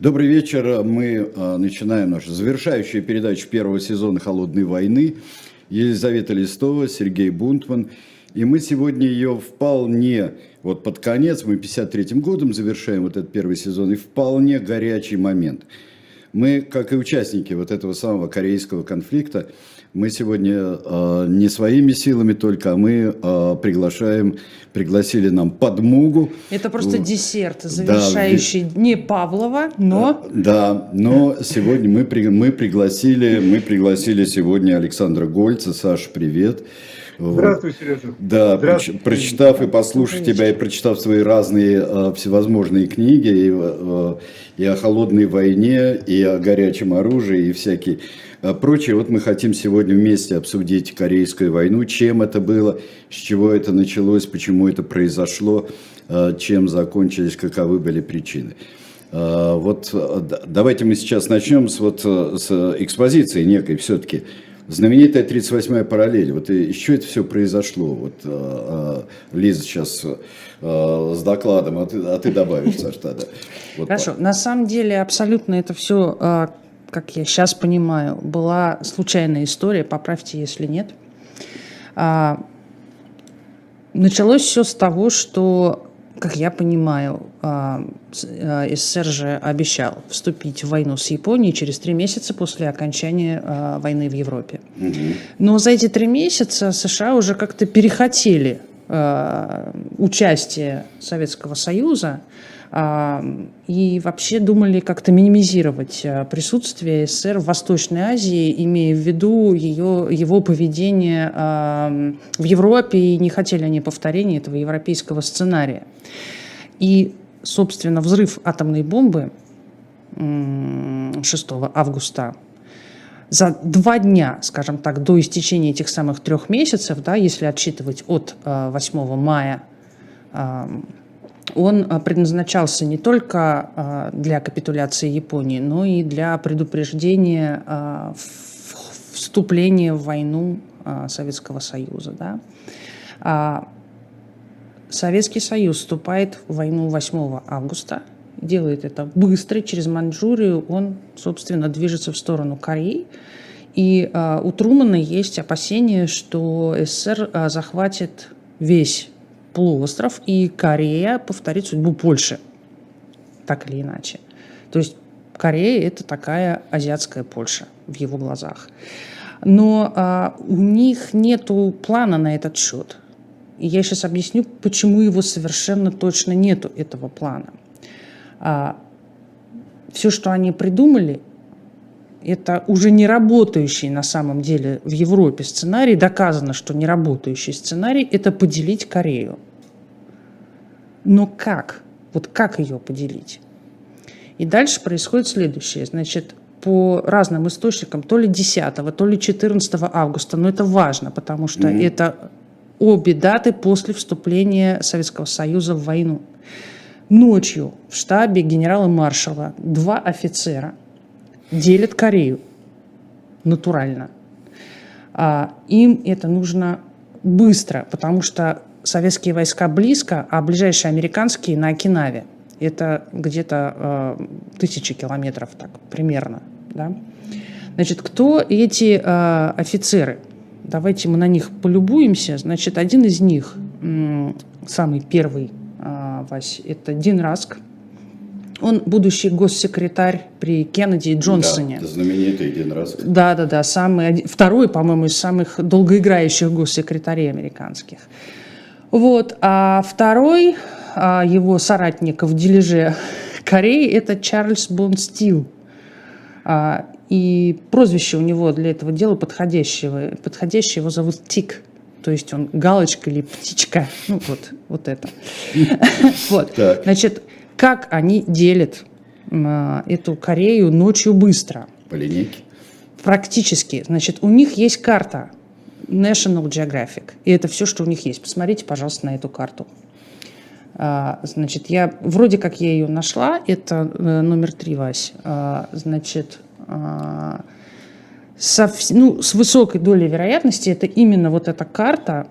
Добрый вечер. Мы а, начинаем нашу завершающую передачу первого сезона «Холодной войны». Елизавета Листова, Сергей Бунтман. И мы сегодня ее вполне, вот под конец, мы 53-м годом завершаем вот этот первый сезон, и вполне горячий момент. Мы, как и участники вот этого самого корейского конфликта, мы сегодня э, не своими силами только, а мы э, приглашаем, пригласили нам подмогу. Это просто десерт, завершающий да, не Павлова, но... Да, но сегодня мы, при, мы, пригласили, мы пригласили сегодня Александра Гольца. Саша, привет. Здравствуй, Сережа. Да, Здравствуй. прочитав и послушав тебя, и прочитав свои разные э, всевозможные книги, и, э, и о холодной войне, и о горячем оружии, и всякие прочее. Вот мы хотим сегодня вместе обсудить Корейскую войну, чем это было, с чего это началось, почему это произошло, а, чем закончились, каковы были причины. А, вот давайте мы сейчас начнем с, вот, с экспозиции некой все-таки. Знаменитая 38-я параллель. Вот чего это все произошло? Вот Лиза сейчас с докладом, а ты, а ты добавишь, Саш, тогда. Вот Хорошо. На самом деле абсолютно это все как я сейчас понимаю, была случайная история, поправьте, если нет. А, началось все с того, что, как я понимаю, а, а СССР же обещал вступить в войну с Японией через три месяца после окончания а, войны в Европе. Но за эти три месяца США уже как-то перехотели а, участие Советского Союза и вообще думали как-то минимизировать э, присутствие СССР в Восточной Азии, имея в виду ее, его поведение в Европе, и не хотели они повторения этого европейского сценария. И, собственно, взрыв атомной бомбы 6 августа за два дня, скажем так, до истечения этих самых трех месяцев, да, если отсчитывать от 8 э, мая он а, предназначался не только а, для капитуляции Японии, но и для предупреждения а, вступления в войну Советского Союза. Да? Советский Союз вступает в войну 8 августа, делает это быстро, через Маньчжурию он, собственно, движется в сторону Кореи. И у Трумана есть опасения, что СССР захватит весь полуостров, и Корея повторит судьбу Польши, так или иначе. То есть Корея – это такая азиатская Польша в его глазах. Но а, у них нет плана на этот счет. И я сейчас объясню, почему его совершенно точно нету, этого плана. А, все, что они придумали, это уже не работающий на самом деле в Европе сценарий. Доказано, что не работающий сценарий – это поделить Корею. Но как? Вот как ее поделить? И дальше происходит следующее. Значит, по разным источникам, то ли 10, то ли 14 августа, но это важно, потому что mm-hmm. это обе даты после вступления Советского Союза в войну. Ночью в штабе генерала-маршала два офицера делят Корею натурально. А им это нужно быстро, потому что советские войска близко, а ближайшие американские на Окинаве. Это где-то э, тысячи километров, так примерно. Да? Значит, кто эти э, офицеры? Давайте мы на них полюбуемся. Значит, один из них, самый первый, э, Вась, это Дин Раск. Он будущий госсекретарь при Кеннеди и Джонсоне. Да, знаменитый Дин Раск. Да, да, да. Самый, второй, по-моему, из самых долгоиграющих госсекретарей американских. Вот. А второй а, его соратник в дележе Кореи – это Чарльз Бонстил. А, и прозвище у него для этого дела подходящего. Подходящее его зовут Тик. То есть он галочка или птичка. Ну вот, вот это. Вот. Значит, как они делят а, эту Корею ночью быстро? По линейке? Практически. Значит, у них есть карта National Geographic. И это все, что у них есть. Посмотрите, пожалуйста, на эту карту. А, значит, я вроде как я ее нашла. Это э, номер три, Вась. А, значит, а, со, ну, с высокой долей вероятности это именно вот эта карта,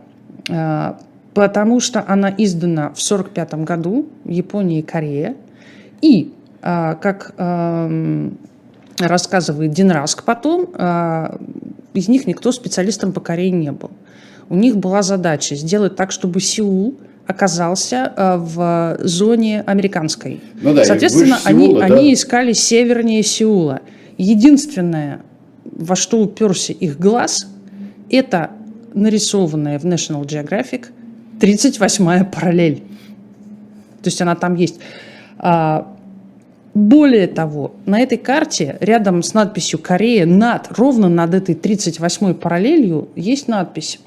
потому что она издана в 1945 году в Японии и Корее. И как рассказывает Дин Раск потом, из них никто специалистом по Корее не был. У них была задача сделать так, чтобы Сеул оказался а, в зоне американской. Ну да, Соответственно, они, Сеула, они да. искали севернее Сеула. Единственное, во что уперся их глаз, это нарисованная в National Geographic 38-я параллель. То есть она там есть. Более того, на этой карте рядом с надписью «Корея» над, ровно над этой 38-й параллелью есть надпись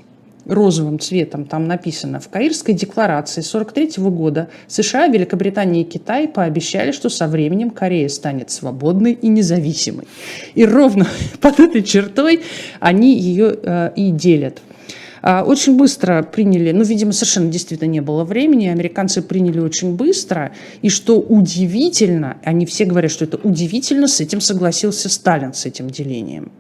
розовым цветом там написано, в Каирской декларации 43 года США, Великобритания и Китай пообещали, что со временем Корея станет свободной и независимой. И ровно под этой чертой они ее э, и делят. А, очень быстро приняли, ну, видимо, совершенно действительно не было времени, американцы приняли очень быстро, и что удивительно, они все говорят, что это удивительно, с этим согласился Сталин, с этим делением.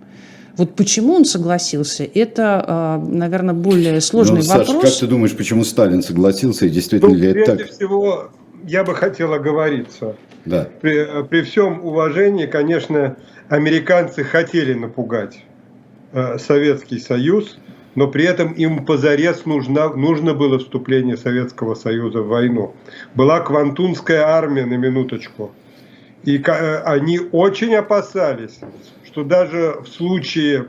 Вот почему он согласился, это, а, наверное, более сложный ну, Саша, вопрос. как ты думаешь, почему Сталин согласился, и действительно ну, ли это так? всего, я бы хотел оговориться. Да. При, при всем уважении, конечно, американцы хотели напугать э, Советский Союз, но при этом им позарез нужно, нужно было вступление Советского Союза в войну. Была Квантунская армия на минуточку. И э, они очень опасались, что даже в случае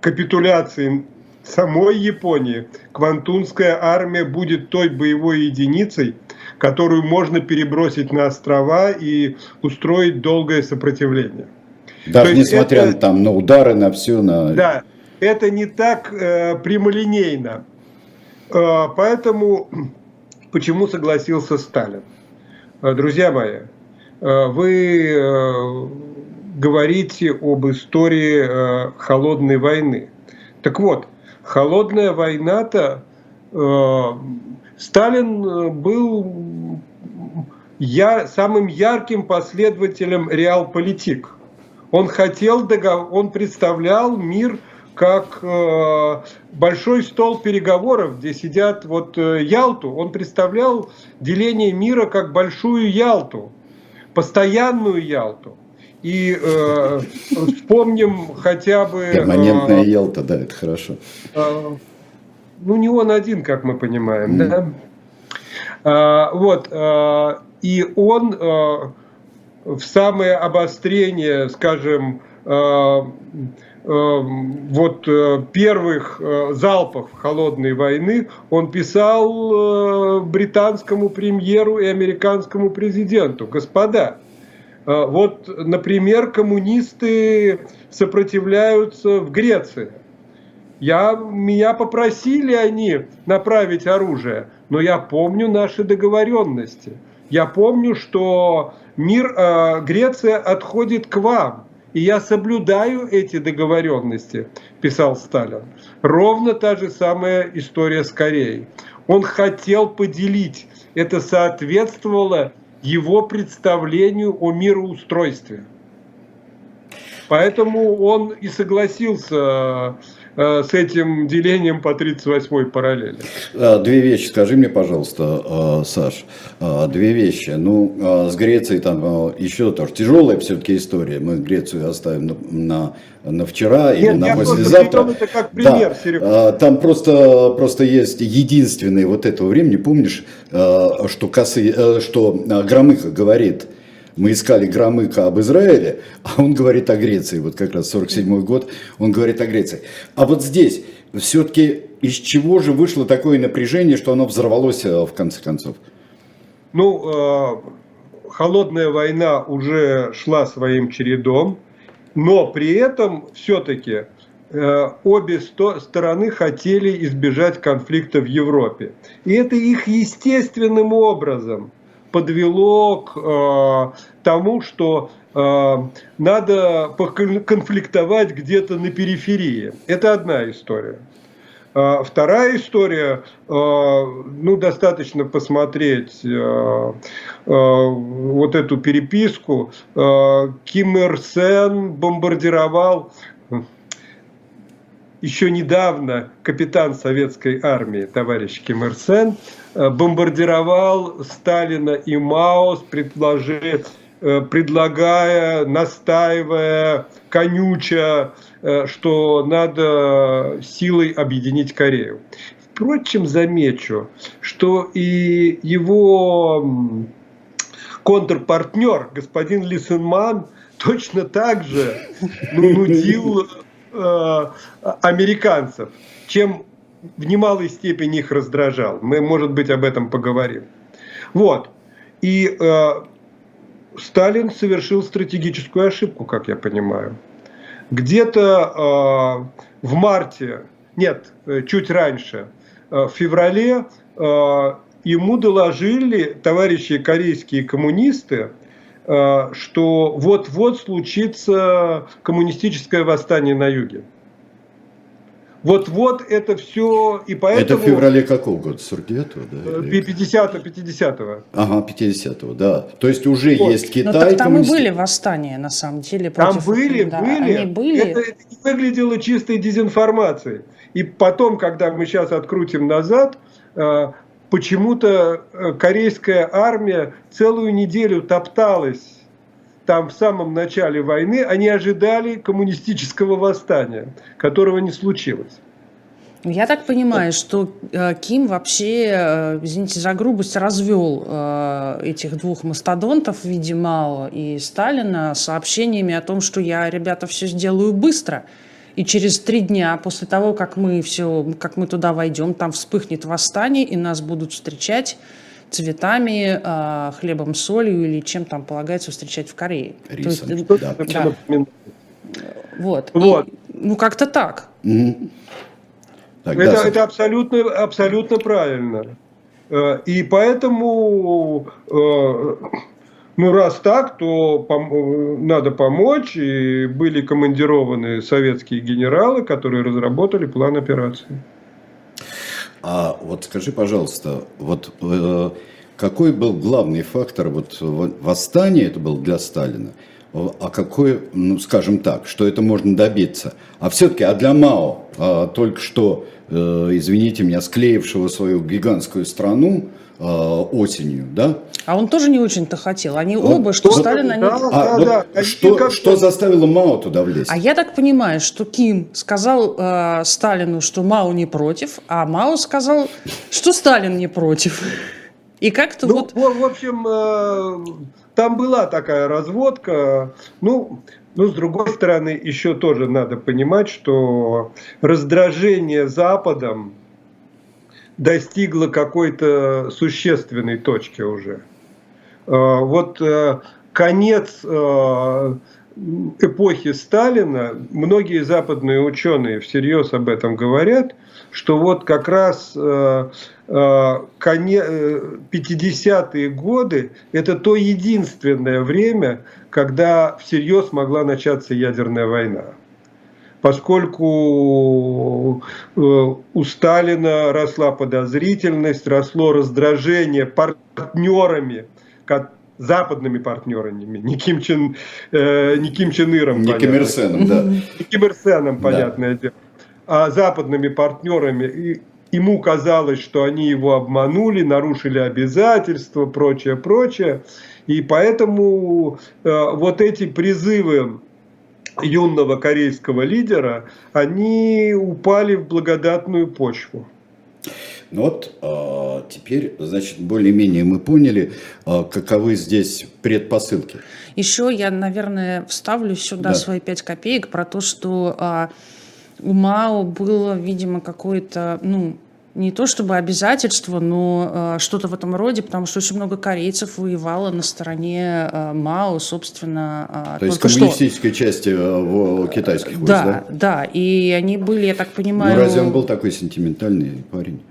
капитуляции самой Японии Квантунская армия будет той боевой единицей, которую можно перебросить на острова и устроить долгое сопротивление. Даже несмотря это, там, на удары, на все, на... Да, это не так э, прямолинейно. Э, поэтому почему согласился Сталин? Э, друзья мои, э, вы э, говорите об истории э, холодной войны. Так вот, холодная война-то э, Сталин э, был я, самым ярким последователем реалполитик. Он хотел договор, он представлял мир как э, большой стол переговоров, где сидят вот э, Ялту. Он представлял деление мира как большую Ялту, постоянную Ялту. И э, вспомним хотя бы... Перманентная э, Ялта, да, это хорошо. Э, ну, не он один, как мы понимаем, mm. да? Э, вот, э, и он э, в самое обострение, скажем, э, Эм, вот э, первых э, залпов холодной войны он писал э, британскому премьеру и американскому президенту. Господа, вот, например, коммунисты сопротивляются в Греции. Я, меня попросили они направить оружие, но я помню наши договоренности. Я помню, что мир, Греция отходит к вам и я соблюдаю эти договоренности, писал Сталин. Ровно та же самая история с Кореей. Он хотел поделить. Это соответствовало его представлению о мироустройстве. Поэтому он и согласился с этим делением по 38-й параллели. А, две вещи, скажи мне, пожалуйста, а, Саш, две вещи. Ну, с Грецией там еще тоже тяжелая все-таки история. Мы Грецию оставим на, на, на вчера Нет, или на послезавтра. Это как пример, да. Там просто, просто есть единственный вот этого времени, помнишь, что, косы, э, что Громыко говорит, мы искали Громыка об Израиле, а он говорит о Греции, вот как раз 47 год, он говорит о Греции. А вот здесь все-таки из чего же вышло такое напряжение, что оно взорвалось э, в конце концов? Ну, э, холодная война уже шла своим чередом, но при этом все-таки э, обе стороны хотели избежать конфликта в Европе. И это их естественным образом – подвело к э, тому, что э, надо конфликтовать где-то на периферии. Это одна история. А вторая история, э, ну, достаточно посмотреть э, э, вот эту переписку. Ким Ир Сен бомбардировал еще недавно капитан советской армии, товарищ Ким Ир Сен, Э, бомбардировал Сталина и Мао предложи, предлагая, настаивая, конюча, что надо силой объединить Корею. Впрочем, замечу, что и его контрпартнер, господин Лисенман, точно так же нудил э, американцев, чем в немалой степени их раздражал. Мы, может быть, об этом поговорим. Вот. И э, Сталин совершил стратегическую ошибку, как я понимаю. Где-то э, в марте, нет, э, чуть раньше, э, в феврале э, ему доложили товарищи корейские коммунисты, э, что вот-вот случится коммунистическое восстание на юге. Вот-вот это все, и поэтому... Это в феврале какого года? 49-го, да? 50-го, 50-го. Ага, 50-го, да. То есть уже вот. есть Китай. Но так там коммунист... и были восстания, на самом деле. Против... Там были, да, были. Они были. Это, это выглядело чистой дезинформацией. И потом, когда мы сейчас открутим назад, э, почему-то э, корейская армия целую неделю топталась там в самом начале войны, они ожидали коммунистического восстания, которого не случилось. Я так понимаю, что э, Ким вообще, э, извините за грубость, развел э, этих двух мастодонтов в виде Мао и Сталина сообщениями о том, что я, ребята, все сделаю быстро – и через три дня после того, как мы все, как мы туда войдем, там вспыхнет восстание, и нас будут встречать цветами, э, хлебом, солью или чем там полагается встречать в Корее. Рисом, То есть, да. да. Вот. вот. И, ну, как-то так. Угу. так это, это абсолютно, абсолютно правильно. Э, и поэтому э, ну, раз так, то пом- надо помочь. И были командированы советские генералы, которые разработали план операции. А вот скажи, пожалуйста, вот э, какой был главный фактор вот восстания, это был для Сталина, а какой, ну, скажем так, что это можно добиться? А все-таки, а для Мао, а, только что, э, извините меня, склеившего свою гигантскую страну, э, осенью, да? А он тоже не очень-то хотел. Они он, оба, что Сталин... Они... Да, а, да, да. Что, как что заставило Мао туда влезть? А я так понимаю, что Ким сказал э, Сталину, что Мао не против, а Мао сказал, что Сталин не против. И как-то ну, вот... В общем, э, там была такая разводка. Ну, ну, с другой стороны, еще тоже надо понимать, что раздражение Западом достигло какой-то существенной точки уже. Э, вот э, конец э, эпохи Сталина, многие западные ученые всерьез об этом говорят, что вот как раз 50-е годы – это то единственное время, когда всерьез могла начаться ядерная война поскольку у Сталина росла подозрительность, росло раздражение партнерами западными партнерами, не Ким Чен, э, не Ким Чен Иром, не Ким Ир Сеном, да. Не Ким Ир Сеном, понятное да. дело, а западными партнерами. И ему казалось, что они его обманули, нарушили обязательства, прочее, прочее. И поэтому э, вот эти призывы юного корейского лидера, они упали в благодатную почву. Ну вот а, теперь, значит, более-менее мы поняли, а, каковы здесь предпосылки. Еще я, наверное, вставлю сюда да. свои пять копеек про то, что а, у Мао было, видимо, какое-то, ну, не то чтобы обязательство, но э, что-то в этом роде, потому что очень много корейцев воевало на стороне э, Мао, собственно. Э, то есть коммунистической что. части э, китайских войск, да, да? Да, и они были, я так понимаю... Ну разве он был такой сентиментальный парень?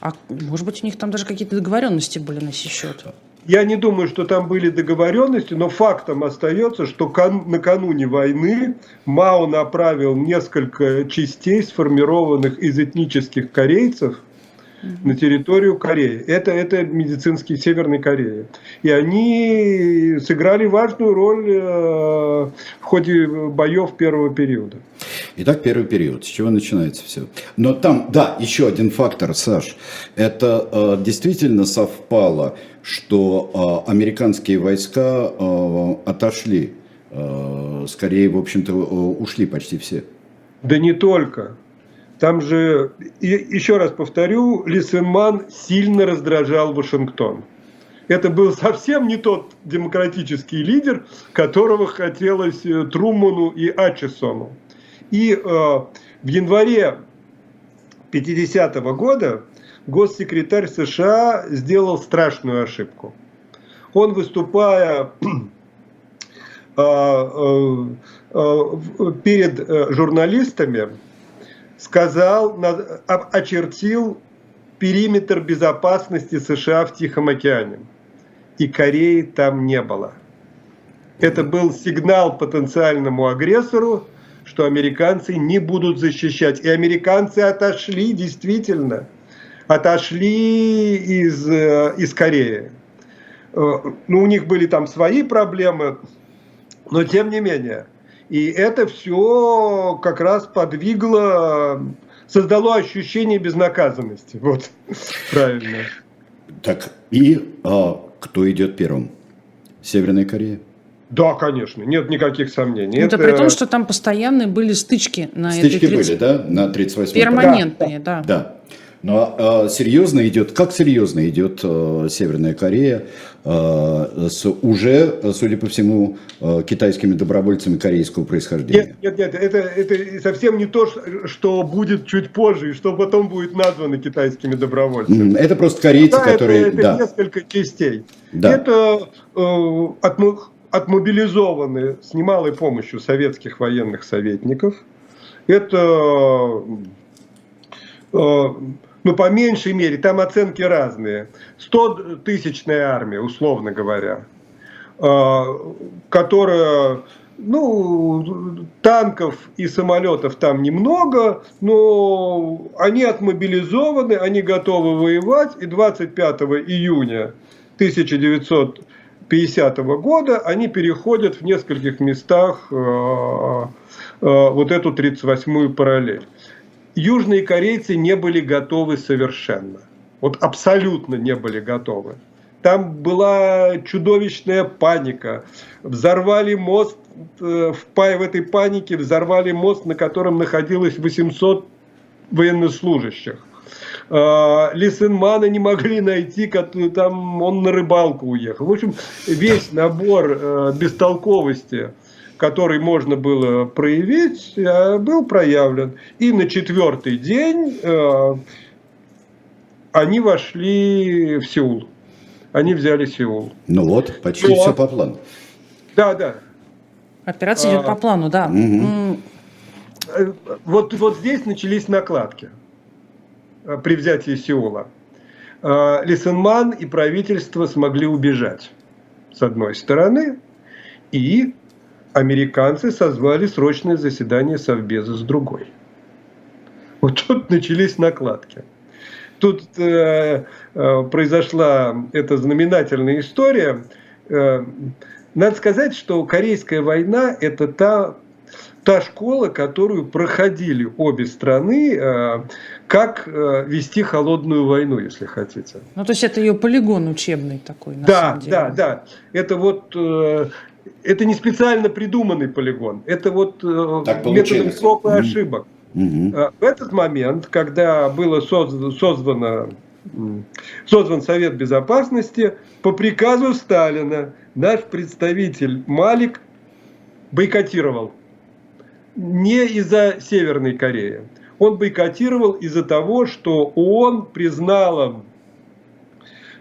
А может быть, у них там даже какие-то договоренности были на сей счет? Я не думаю, что там были договоренности, но фактом остается, что накануне войны Мао направил несколько частей, сформированных из этнических корейцев, на территорию Кореи. Это, это медицинские Северной Кореи. И они сыграли важную роль э, в ходе боев первого периода. Итак, первый период. С чего начинается все? Но там, да, еще один фактор, Саш. Это э, действительно совпало, что э, американские войска э, отошли. Э, скорее, в общем-то, э, ушли почти все. Да не только. Там же, еще раз повторю, Лисенман сильно раздражал Вашингтон. Это был совсем не тот демократический лидер, которого хотелось э, Труману и Ачесону. И э, в январе 50 -го года госсекретарь США сделал страшную ошибку. Он, выступая э, э, перед журналистами, сказал, очертил периметр безопасности США в Тихом океане. И Кореи там не было. Это был сигнал потенциальному агрессору, что американцы не будут защищать. И американцы отошли, действительно, отошли из, э, из Кореи. Э, ну, у них были там свои проблемы, но тем не менее. И это все как раз подвигло, создало ощущение безнаказанности. Вот, правильно. Так, и а, кто идет первым? Северная Корея? Да, конечно, нет никаких сомнений. Это, это при том, что там постоянные были стычки на стычки этой 30... были, да, на 38 Перманентные, да. Да. да. Но э, серьезно идет, как серьезно идет э, Северная Корея э, с уже, судя по всему, э, китайскими добровольцами корейского происхождения? Нет, нет, нет, это, это совсем не то, что будет чуть позже, и что потом будет названо китайскими добровольцами. Это просто корейцы, да, которые... Это, это да. несколько частей. Да. Это э, от, отмобилизованы с немалой помощью советских военных советников. Это... Э, ну, по меньшей мере, там оценки разные. 100-тысячная армия, условно говоря, а, которая, ну, танков и самолетов там немного, но они отмобилизованы, они готовы воевать, и 25 июня 1950 года они переходят в нескольких местах а, а, вот эту 38-ю параллель южные корейцы не были готовы совершенно. Вот абсолютно не были готовы. Там была чудовищная паника. Взорвали мост, э, в, в этой панике взорвали мост, на котором находилось 800 военнослужащих. А, Лисенмана не могли найти, там он на рыбалку уехал. В общем, весь набор э, бестолковости который можно было проявить, э, был проявлен. И на четвертый день э, они вошли в Сеул. Они взяли Сеул. Ну вот, почти Но... все по плану. Да, да. Операция идет а, по плану, да. Угу. Вот, вот здесь начались накладки при взятии Сеула. Лисенман и правительство смогли убежать, с одной стороны, и американцы созвали срочное заседание Совбеза с другой. Вот тут начались накладки. Тут э, э, произошла эта знаменательная история. Э, надо сказать, что Корейская война – это та, та школа, которую проходили обе страны, э, как э, вести холодную войну, если хотите. Ну, то есть это ее полигон учебный такой, на да, самом деле. Да, да, Это вот э, это не специально придуманный полигон, это вот э, так методом проб и ошибок. Угу. В этот момент, когда было создано, создано, создан Совет Безопасности, по приказу Сталина наш представитель Малик бойкотировал. Не из-за Северной Кореи. Он бойкотировал из-за того, что ООН признала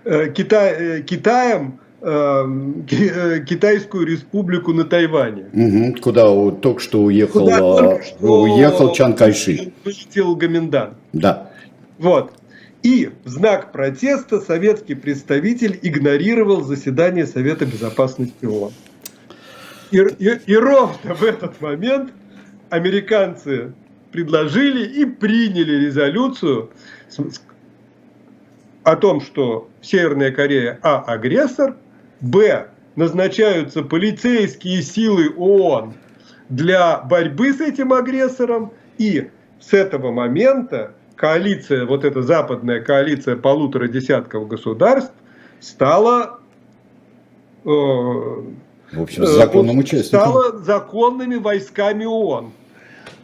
Китай, Китаем Эм, э, Китайскую республику на Тайване. Угу, куда только что уехал, куда только что уехал Чан Кайши. Вылетел Гоминдан. Да. Вот. И в знак протеста советский представитель игнорировал заседание Совета Безопасности ООН. И, и, и ровно в этот момент американцы предложили и приняли резолюцию о том, что Северная Корея А агрессор, Б. Назначаются полицейские силы ООН для борьбы с этим агрессором. И с этого момента коалиция, вот эта западная коалиция полутора десятков государств стала э, в общем, законным участником. Стала законными войсками ООН.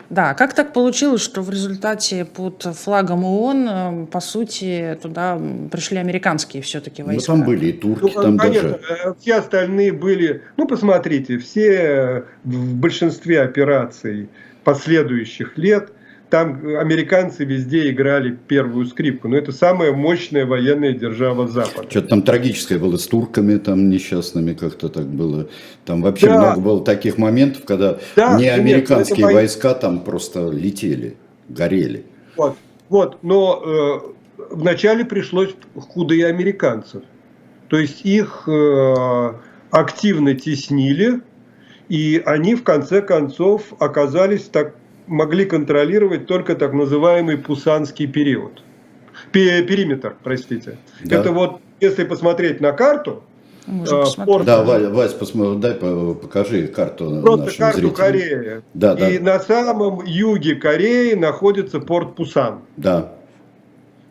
Да, как так получилось, что в результате под флагом ООН, э, по сути, туда пришли американские все-таки ну, войска? Ну, там были и турки, ну, там конечно, даже... Э, все остальные были... Ну, посмотрите, все в большинстве операций последующих лет – там американцы везде играли первую скрипку. Но это самая мощная военная держава Запада. Что-то там трагическое было с турками, там несчастными как-то так было. Там вообще да. много было таких моментов, когда да, не американские нет, войска там просто летели, горели. Вот, вот. но э, вначале пришлось худо и американцев. То есть их э, активно теснили, и они в конце концов оказались так могли контролировать только так называемый пусанский период. Периметр, простите. Да. Это вот, если посмотреть на карту, э, порт... Да, Вась, Вась посмотри, дай покажи карту Просто нашим карту зрителям. Кореи. Да, да. И на самом юге Кореи находится порт Пусан. Да.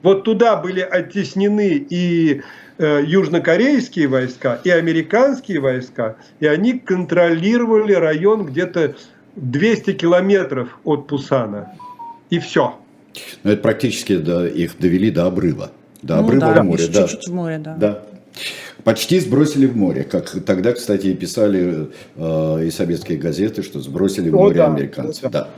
Вот туда были оттеснены и э, южнокорейские войска, и американские войска, и они контролировали район где-то 200 километров от Пусана. И все. Ну, это практически да, их довели до обрыва. До ну, обрыва да, в море. Да. Чуть-чуть в море, да. да. Почти сбросили в море, как тогда, кстати, и писали э, и советские газеты, что сбросили в море О, да, американцев. Да.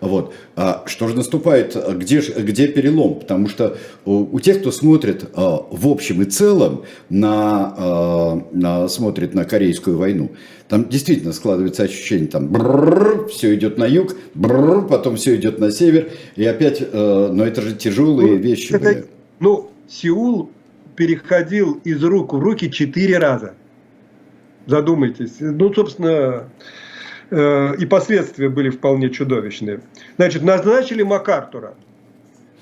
Вот. А что же наступает, где, где перелом? Потому что у, тех, кто смотрит а, в общем и целом на, а, на, смотрит на Корейскую войну, там действительно складывается ощущение, там все идет на юг, потом все идет на север, и опять, а, но это же тяжелые ну, вещи. Это, были. Ну, Сеул переходил из рук в руки четыре раза. Задумайтесь. Ну, собственно, Э, и последствия были вполне чудовищные. Значит, назначили МакАртура.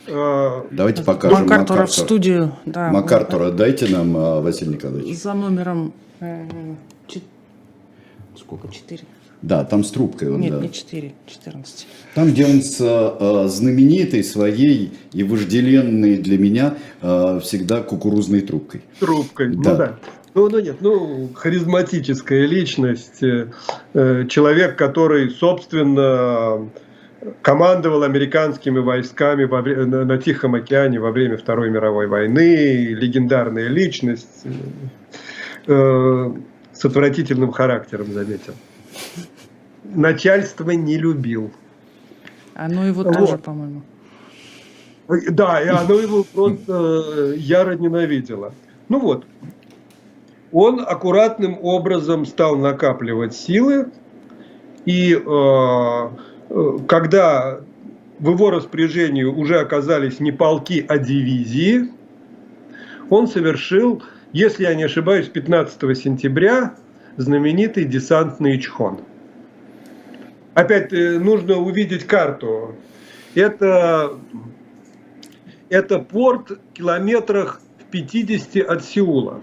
Э, Давайте покажем МакАртура Макартура. в студию. Да. МакАртура дайте нам, э, Василий Николаевич. За номером... Сколько? Четыре. Да, там с трубкой он. Нет, да. не 4, 14. Там, где он с э, знаменитой своей и вожделенной для меня э, всегда кукурузной трубкой. Трубкой, да. ну да. Ну, ну нет, ну, харизматическая личность, э, э, человек, который, собственно, командовал американскими войсками во, на, на Тихом океане во время Второй мировой войны, легендарная личность, э, с отвратительным характером, заметил. Начальство не любил. Оно его вот. тоже, по-моему. Да, и оно его просто яро ненавидело. Ну вот, он аккуратным образом стал накапливать силы, и э, э, когда в его распоряжении уже оказались не полки, а дивизии, он совершил, если я не ошибаюсь, 15 сентября знаменитый десантный Ичхон. Опять э, нужно увидеть карту. Это, это порт километрах в 50 от Сеула.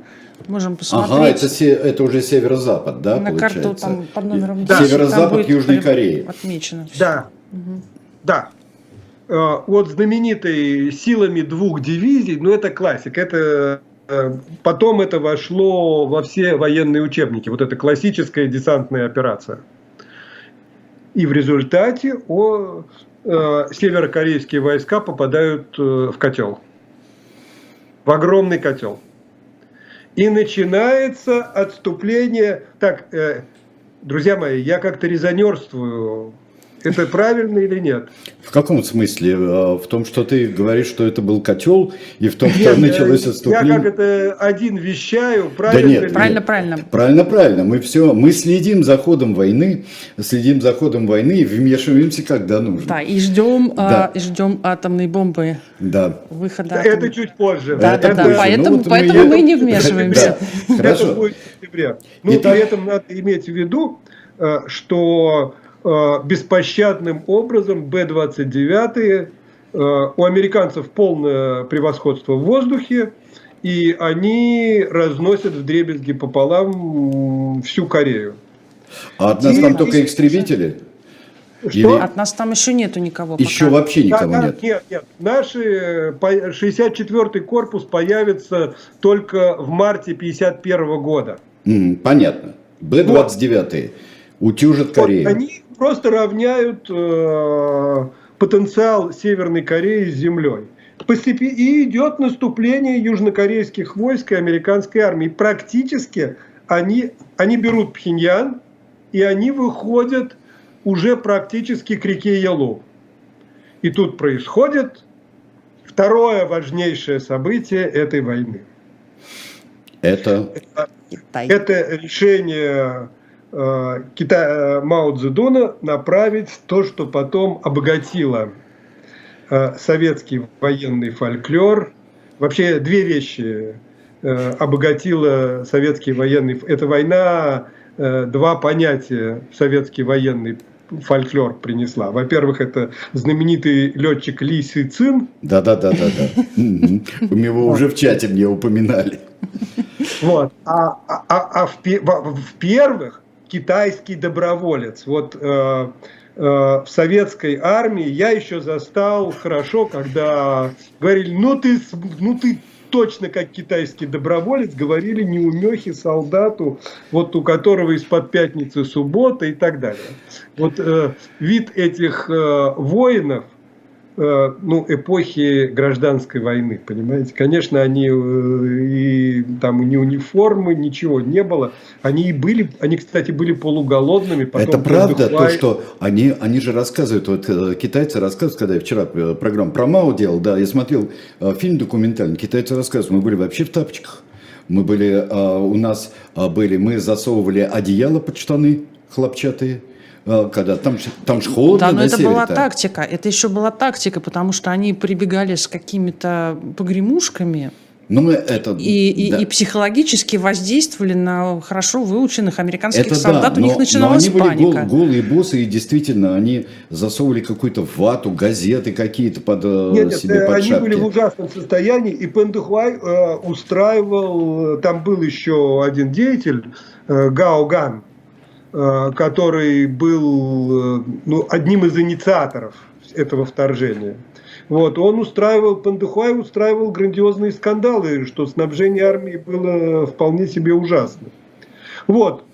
Можем посмотреть. Ага, это, это уже северо-запад, да, На получается? карту там под номером 10. Да. Северо-запад Южной Кореи. Отмечено. Все. Да, угу. да. Э, вот знаменитый силами двух дивизий, ну это классик, это э, потом это вошло во все военные учебники, вот эта классическая десантная операция. И в результате о, э, северокорейские войска попадают в котел, в огромный котел. И начинается отступление. Так, э, друзья мои, я как-то резонерствую это правильно или нет? В каком смысле? А, в том, что ты говоришь, что это был котел, и в том, что нет, началось отступление? Я как это один вещаю, правильно? Да нет, правильно, нет. правильно. Правильно, правильно. Мы все, мы следим за ходом войны, следим за ходом войны и вмешиваемся, когда нужно. Да, и ждем, а, да. а, ждем атомной бомбы. Да. Выхода. Это чуть позже. Да, это да, позже. да. Поэтому, ну, вот поэтому мы, мы не вмешиваемся. Да. Хорошо. Это будет в сентябре. Ну, Итак... при этом надо иметь в виду, э, что Э, беспощадным образом Б-29. Э, у американцев полное превосходство в воздухе, и они разносят в дребезги пополам всю Корею. А от нас там только истребители? Что? Или... От нас там еще нету никого. Еще пока. вообще никого да, нет. Нет, нет. Наш 64-й корпус появится только в марте 51 года. Mm, понятно. Б-29 вот. утюжат Корею. Вот они просто равняют э, потенциал Северной Кореи с землей. Постепенно и идет наступление южнокорейских войск и американской армии. Практически они, они берут Пхеньян, и они выходят уже практически к реке Ялу. И тут происходит второе важнейшее событие этой войны. Это? Это, это решение Кита, э, Мао Цзэдуна направить то, что потом обогатило э, советский военный фольклор. Вообще две вещи э, обогатила советский военный... Это война, э, два понятия советский военный фольклор принесла. Во-первых, это знаменитый летчик Ли Си Цин. Да-да-да. да. Мы его уже в чате мне упоминали. Вот. А, а, а в, в первых китайский доброволец. Вот э, э, в советской армии я еще застал хорошо, когда говорили, ну ты, ну ты точно как китайский доброволец, говорили неумехи солдату, вот у которого из-под пятницы суббота и так далее. Вот э, вид этих э, воинов – ну, эпохи гражданской войны, понимаете? Конечно, они э, и там ни униформы, ничего не было. Они и были, они, кстати, были полуголодными. Потом Это правда, то, что они, они же рассказывают, вот э, китайцы рассказывают, когда я вчера программу про Мао делал, да, я смотрел фильм документальный, китайцы рассказывают, мы были вообще в тапочках. Мы были, у нас были, мы засовывали одеяло под штаны хлопчатые, Э, когда там, там же холодно Да, но это была тактика, это еще была тактика, потому что они прибегали с какими-то погремушками, ну, это, и, и, да. и психологически воздействовали на хорошо выученных американских это солдат, да, у них начиналась но они паника. были голые боссы, и действительно, они засовывали какую-то вату, газеты какие-то под э, нет, себе нет, под они шапки. были в ужасном состоянии, и Пендухуай э, устраивал, там был еще один деятель, э, Гао Ган, Э, который был э, ну, одним из инициаторов этого вторжения. Вот, он устраивал, Пандухай устраивал грандиозные скандалы, что снабжение армии было вполне себе ужасно. Вот.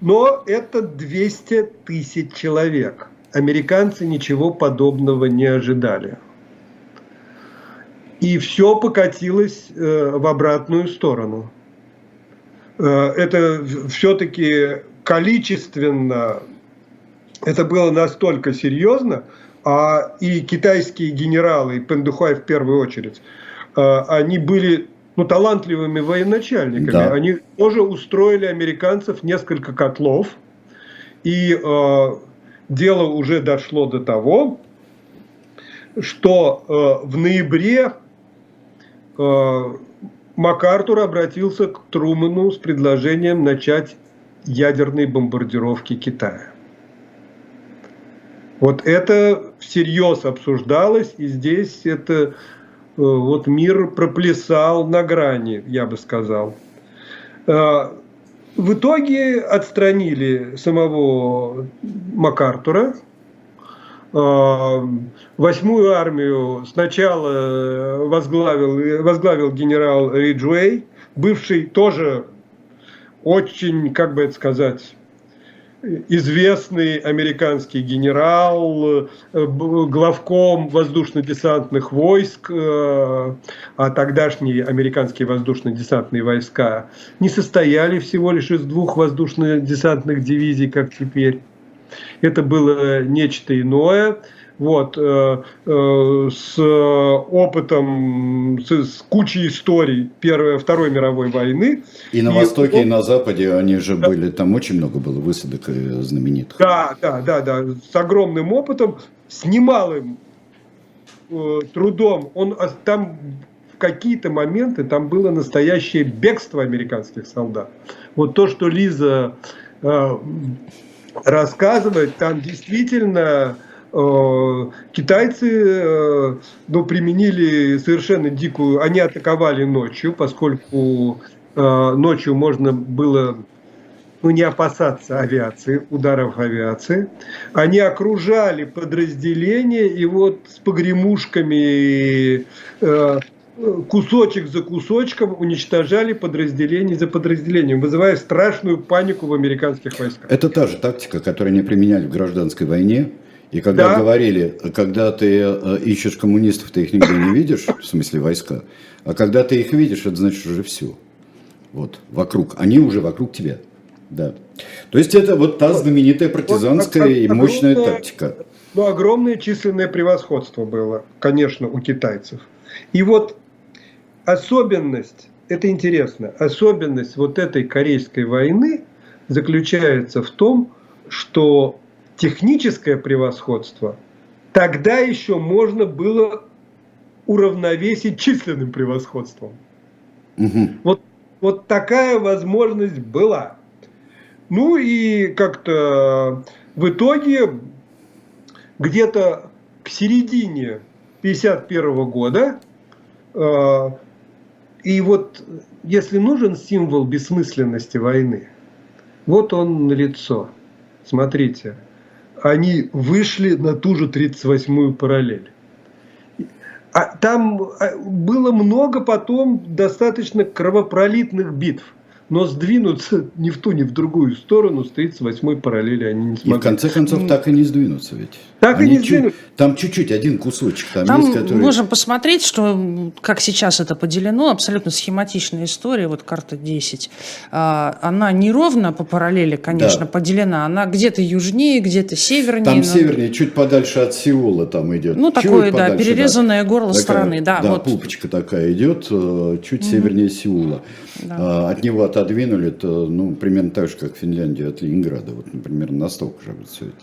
Но это 200 тысяч человек. Американцы ничего подобного не ожидали. И все покатилось э, в обратную сторону. Э, это все-таки количественно, это было настолько серьезно, а и китайские генералы, и Пендухай в первую очередь, э, они были ну, талантливыми военачальниками. Да. Они тоже устроили американцев несколько котлов, и э, дело уже дошло до того, что э, в ноябре э, МакАртур обратился к Труману с предложением начать ядерные бомбардировки Китая. Вот это всерьез обсуждалось, и здесь это э, вот мир проплясал на грани, я бы сказал. Э, в итоге отстранили самого МакАртура, восьмую армию сначала э, возглавил, возглавил генерал Риджуэй, бывший тоже очень, как бы это сказать, известный американский генерал, э, главком воздушно-десантных войск, э, а тогдашние американские воздушно-десантные войска не состояли всего лишь из двух воздушно-десантных дивизий, как теперь. Это было нечто иное. Вот, э, э, с опытом, с, с кучей историй Первой, Второй мировой войны. И на и Востоке, он... и на Западе они же да. были, там очень много было высадок э, знаменитых. Да, да, да, да, с огромным опытом, с немалым э, трудом. Он там в какие-то моменты там было настоящее бегство американских солдат. Вот то, что Лиза рассказывать, там действительно э, китайцы э, ну, применили совершенно дикую, они атаковали ночью, поскольку э, ночью можно было ну не опасаться авиации, ударов авиации. Они окружали подразделения и вот с погремушками кусочек за кусочком уничтожали подразделение за подразделением, вызывая страшную панику в американских войсках. Это та же тактика, которую они применяли в гражданской войне. И когда да. говорили, когда ты э, ищешь коммунистов, ты их нигде не видишь, в смысле войска, а когда ты их видишь, это значит уже все. Вот, вокруг. Они уже вокруг тебя. Да. То есть это вот та знаменитая партизанская и мощная тактика. Ну, огромное численное превосходство было, конечно, у китайцев. И вот особенность, это интересно, особенность вот этой Корейской войны заключается в том, что техническое превосходство тогда еще можно было уравновесить численным превосходством. Угу. Вот, вот такая возможность была. Ну и как-то в итоге где-то к середине 1951 года э, и вот если нужен символ бессмысленности войны, вот он на лицо. Смотрите, они вышли на ту же 38-ю параллель. А там а, было много потом достаточно кровопролитных битв но сдвинуться ни в ту, ни в другую сторону с 38-й параллели они не смогли. И в конце концов так и не сдвинутся ведь. Так они и не сдвинутся. Там чуть-чуть, один кусочек там, там есть, который... можем посмотреть, что как сейчас это поделено, абсолютно схематичная история, вот карта 10. А, она не ровно по параллели, конечно, да. поделена, она где-то южнее, где-то севернее. Там но... севернее, чуть подальше от Сеула там идет. Ну, чуть такое, да, перерезанное да. горло такая, страны. Да, да вот. пупочка такая идет, э, чуть угу. севернее Сеула. Да. А, от него отодвинули, то, ну, примерно так же, как Финляндия от Ленинграда. Вот, например, настолько же вот все это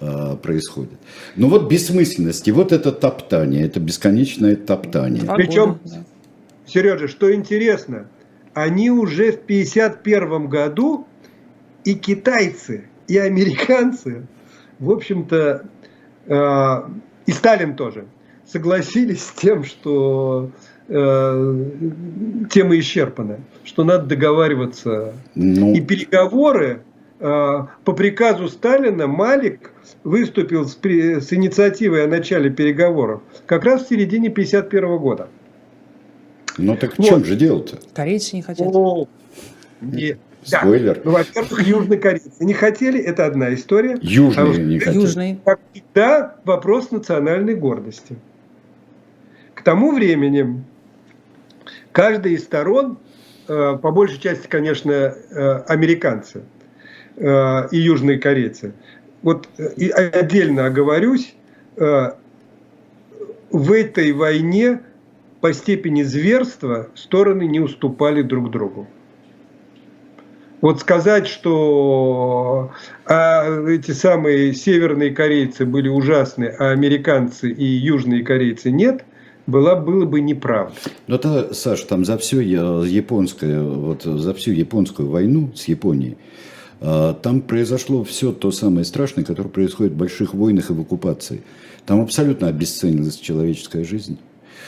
а, происходит. Но вот бессмысленность, и вот это топтание, это бесконечное топтание. Причем, Сережа, что интересно, они уже в 1951 году и китайцы, и американцы, в общем-то, э, и Сталин тоже, согласились с тем, что э, тема исчерпана, что надо договариваться. Ну... И переговоры э, по приказу Сталина Малик выступил с, при, с инициативой о начале переговоров как раз в середине 1951 года. Ну так в вот. чем же дело-то? Корейцы не хотят. О, нет. Спойлер. Да. Ну, во-первых, южные корейцы не хотели, это одна история. Южные а не хотели. Южные. Как всегда, вопрос национальной гордости. К тому времени Каждая из сторон, по большей части, конечно, э, американцы э, и южные корейцы, вот и отдельно оговорюсь, в этой войне по степени зверства стороны не уступали друг другу. Вот сказать, что а, эти самые северные корейцы были ужасны, а американцы и южные корейцы нет, была, было бы неправда. Ну, это, Саш, там за всю японское, вот за всю японскую войну с Японией, а, там произошло все то самое страшное, которое происходит в больших войнах и в оккупации. Там абсолютно обесценилась человеческая жизнь.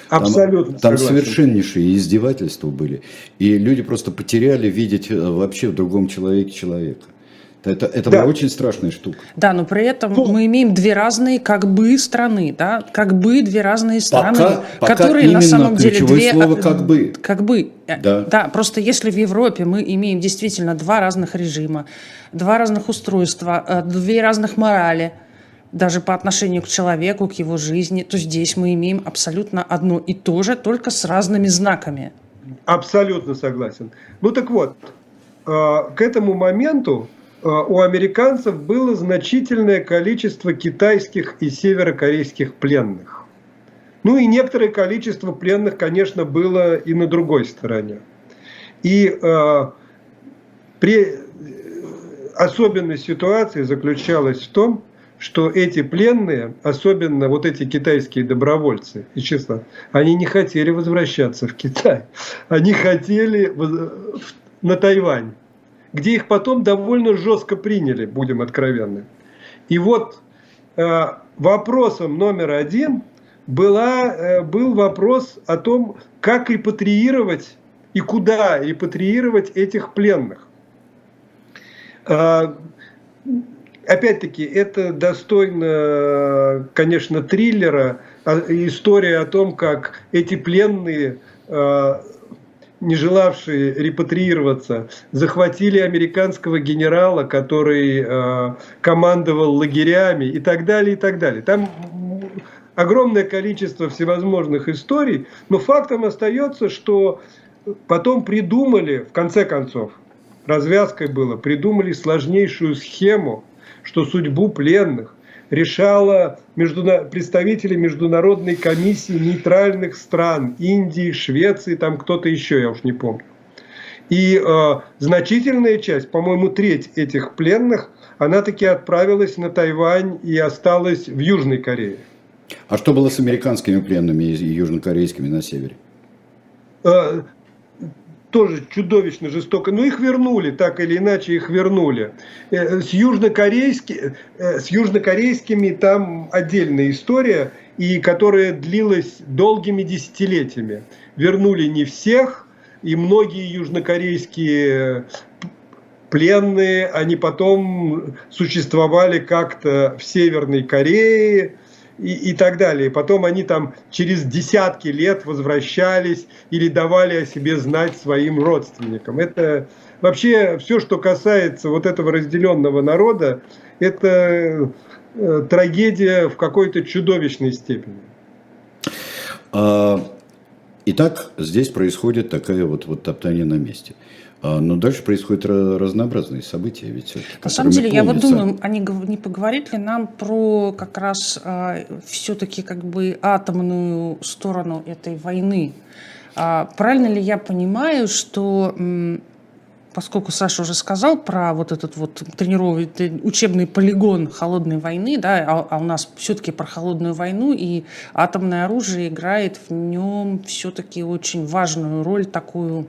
Абсолютно. Там, там совершеннейшие издевательства были. И люди просто потеряли видеть э, вообще в другом человеке человека. Это, это да. очень страшная штука. Да, но при этом ну, мы имеем две разные как бы страны, да, как бы две разные страны, пока, пока которые на самом деле две слово как бы. Как бы. Э, да. да, просто если в Европе мы имеем действительно два разных режима, два разных устройства, э, две разных морали, даже по отношению к человеку, к его жизни, то здесь мы имеем абсолютно одно и то же, только с разными знаками. Абсолютно согласен. Ну так вот, э, к этому моменту у американцев было значительное количество китайских и северокорейских пленных. Ну и некоторое количество пленных, конечно, было и на другой стороне. И э, при особенность ситуации заключалась в том, что эти пленные, особенно вот эти китайские добровольцы из числа, они не хотели возвращаться в Китай. Они хотели на Тайвань где их потом довольно жестко приняли, будем откровенны. И вот э, вопросом номер один была, э, был вопрос о том, как репатриировать и куда репатриировать этих пленных. А, опять-таки, это достойно, конечно, триллера, а, история о том, как эти пленные а, не желавшие репатриироваться, захватили американского генерала, который э, командовал лагерями и так далее, и так далее. Там огромное количество всевозможных историй, но фактом остается, что потом придумали, в конце концов, развязкой было, придумали сложнейшую схему, что судьбу пленных решала междуна... представители Международной комиссии нейтральных стран, Индии, Швеции, там кто-то еще, я уж не помню. И э, значительная часть, по-моему, треть этих пленных, она таки отправилась на Тайвань и осталась в Южной Корее. А что было с американскими пленными и южнокорейскими на севере? Э, тоже чудовищно жестоко, но их вернули, так или иначе их вернули. Э, с, южнокорейски, э, с южнокорейскими там отдельная история, и которая длилась долгими десятилетиями. Вернули не всех, и многие южнокорейские пленные, они потом существовали как-то в Северной Корее, и, и так далее. Потом они там через десятки лет возвращались или давали о себе знать своим родственникам. Это вообще все, что касается вот этого разделенного народа, это э, трагедия в какой-то чудовищной степени. А, итак, здесь происходит такая вот, вот топтание на месте. А, но дальше происходят разнообразные события. Ведь, На самом деле, помнится... я вот думаю, а не, поговорить ли нам про как раз а, все-таки как бы атомную сторону этой войны? А, правильно ли я понимаю, что поскольку Саша уже сказал про вот этот вот тренировый учебный полигон холодной войны, да, а, а у нас все-таки про холодную войну, и атомное оружие играет в нем все-таки очень важную роль такую,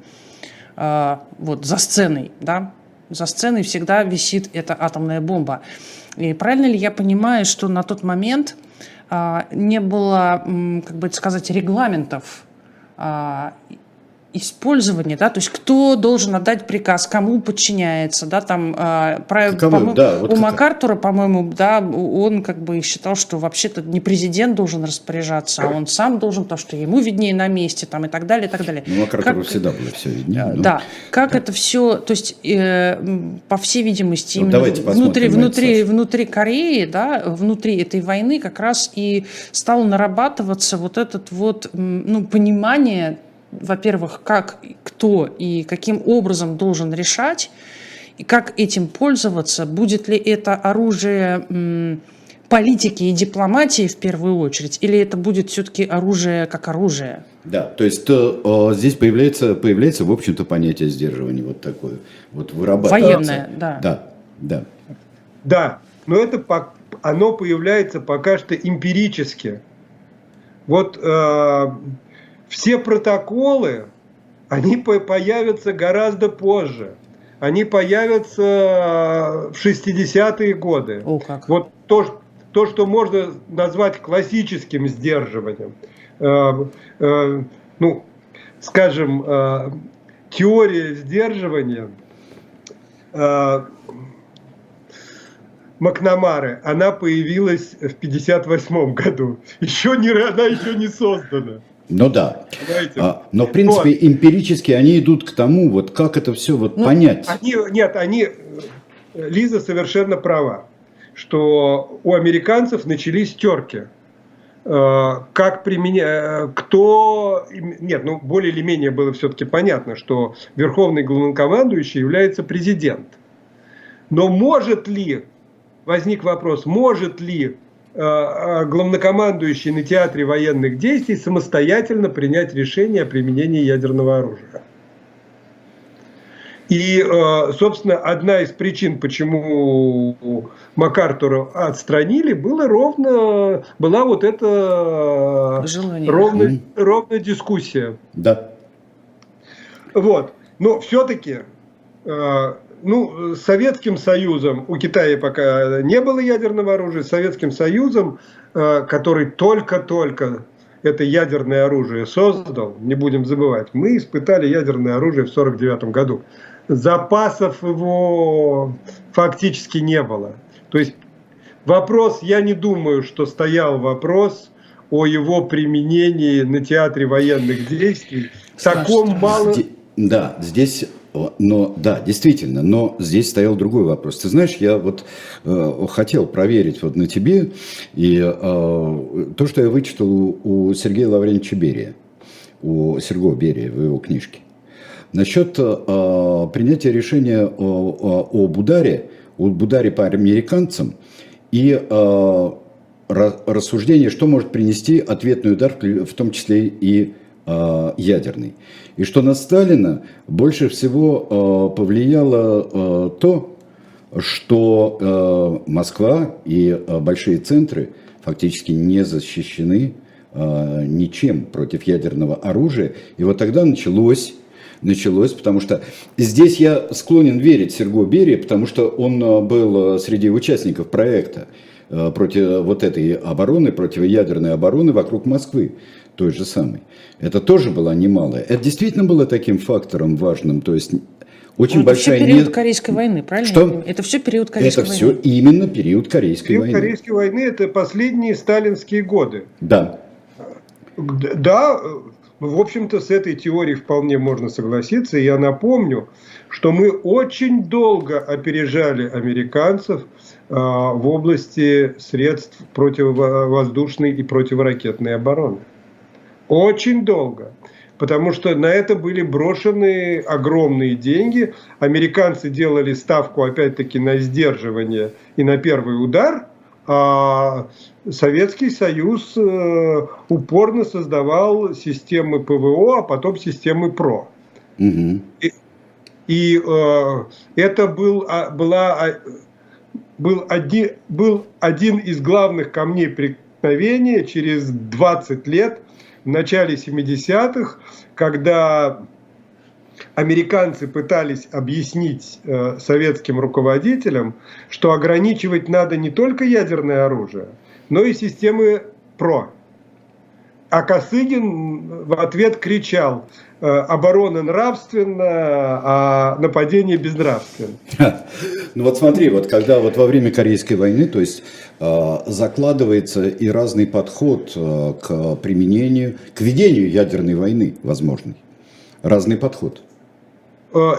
вот, за сценой, да, за сценой всегда висит эта атомная бомба. И правильно ли я понимаю, что на тот момент а, не было, как бы сказать, регламентов а, использование, да, то есть кто должен отдать приказ, кому подчиняется, да, там э, про, кому, да, вот у Макартура, по-моему, да, он как бы считал, что вообще-то не президент должен распоряжаться, а он сам должен, то, что ему виднее на месте, там и так далее, и так далее. Ну, Макартуру как, всегда было все виднее. Но... Да, как да. это все, то есть э, по всей видимости ну, именно внутри, внутри, внутри Кореи, да, внутри этой войны как раз и стало нарабатываться вот этот вот, ну, понимание во-первых, как, кто и каким образом должен решать, и как этим пользоваться, будет ли это оружие политики и дипломатии в первую очередь, или это будет все-таки оружие как оружие? Да, то есть то, э, здесь появляется, появляется, в общем-то, понятие сдерживания вот такое, вот вырабатывается. Военное, да. Да, да. Да, но это оно появляется пока что эмпирически. Вот э, все протоколы, они появятся гораздо позже. Они появятся в 60-е годы. О, как. Вот то, то, что можно назвать классическим сдерживанием. Э, э, ну, скажем, э, теория сдерживания Макнамары, она появилась в 58 году. Еще не, она еще не создана. Ну да. А, но в принципе вот. эмпирически они идут к тому, вот как это все вот ну, понять. Они, нет, они, Лиза совершенно права, что у американцев начались терки. А, как применять, кто, нет, ну более или менее было все-таки понятно, что верховный главнокомандующий является президент. Но может ли, возник вопрос, может ли Э, э, главнокомандующий на театре военных действий самостоятельно принять решение о применении ядерного оружия. И, э, собственно, одна из причин, почему МакАртура отстранили, была ровно, была вот эта ровная, ровная дискуссия. Да. Вот. Но все-таки ну, Советским Союзом, у Китая пока не было ядерного оружия, Советским Союзом, э, который только-только это ядерное оружие создал, не будем забывать, мы испытали ядерное оружие в 1949 году. запасов его фактически не было. То есть вопрос, я не думаю, что стоял вопрос о его применении на театре военных действий. Таком мало... Да, здесь но да, действительно, но здесь стоял другой вопрос. Ты знаешь, я вот э, хотел проверить вот на тебе и э, то, что я вычитал у, у Сергея Лаврентьевича Берия, у Серго Берия в его книжке. Насчет э, принятия решения о, о, об ударе, об ударе по американцам и э, рассуждение, что может принести ответный удар, в том числе и ядерный. И что на Сталина больше всего э, повлияло э, то, что Москва и большие центры фактически не защищены ничем против ядерного оружия. И вот тогда началось началось, потому что здесь я склонен верить Серго Берии, потому что он был среди участников проекта против вот этой обороны, противоядерной обороны вокруг Москвы, той же самой. Это тоже была немалая. Это действительно было таким фактором важным, то есть очень ну, большая... Это все период не... Корейской войны, правильно? Что? Это все период Корейской это войны. Это все именно период Корейской период войны. Корейской войны это последние сталинские годы. Да. Да, в общем-то, с этой теорией вполне можно согласиться. Я напомню, что мы очень долго опережали американцев э, в области средств противовоздушной и противоракетной обороны. Очень долго. Потому что на это были брошены огромные деньги. Американцы делали ставку, опять-таки, на сдерживание и на первый удар, а Советский Союз э, упорно создавал системы ПВО, а потом системы ПРО. Угу. И, и э, это был, а, была, а, был, один, был один из главных камней преткновения через 20 лет – в начале 70-х, когда американцы пытались объяснить э, советским руководителям, что ограничивать надо не только ядерное оружие, но и системы ПРО. А Косыгин в ответ кричал, э, оборона нравственна, а нападение безнравственно. Ну вот смотри, вот когда вот во время Корейской войны, то есть э, закладывается и разный подход э, к применению, к ведению ядерной войны возможный. Разный подход.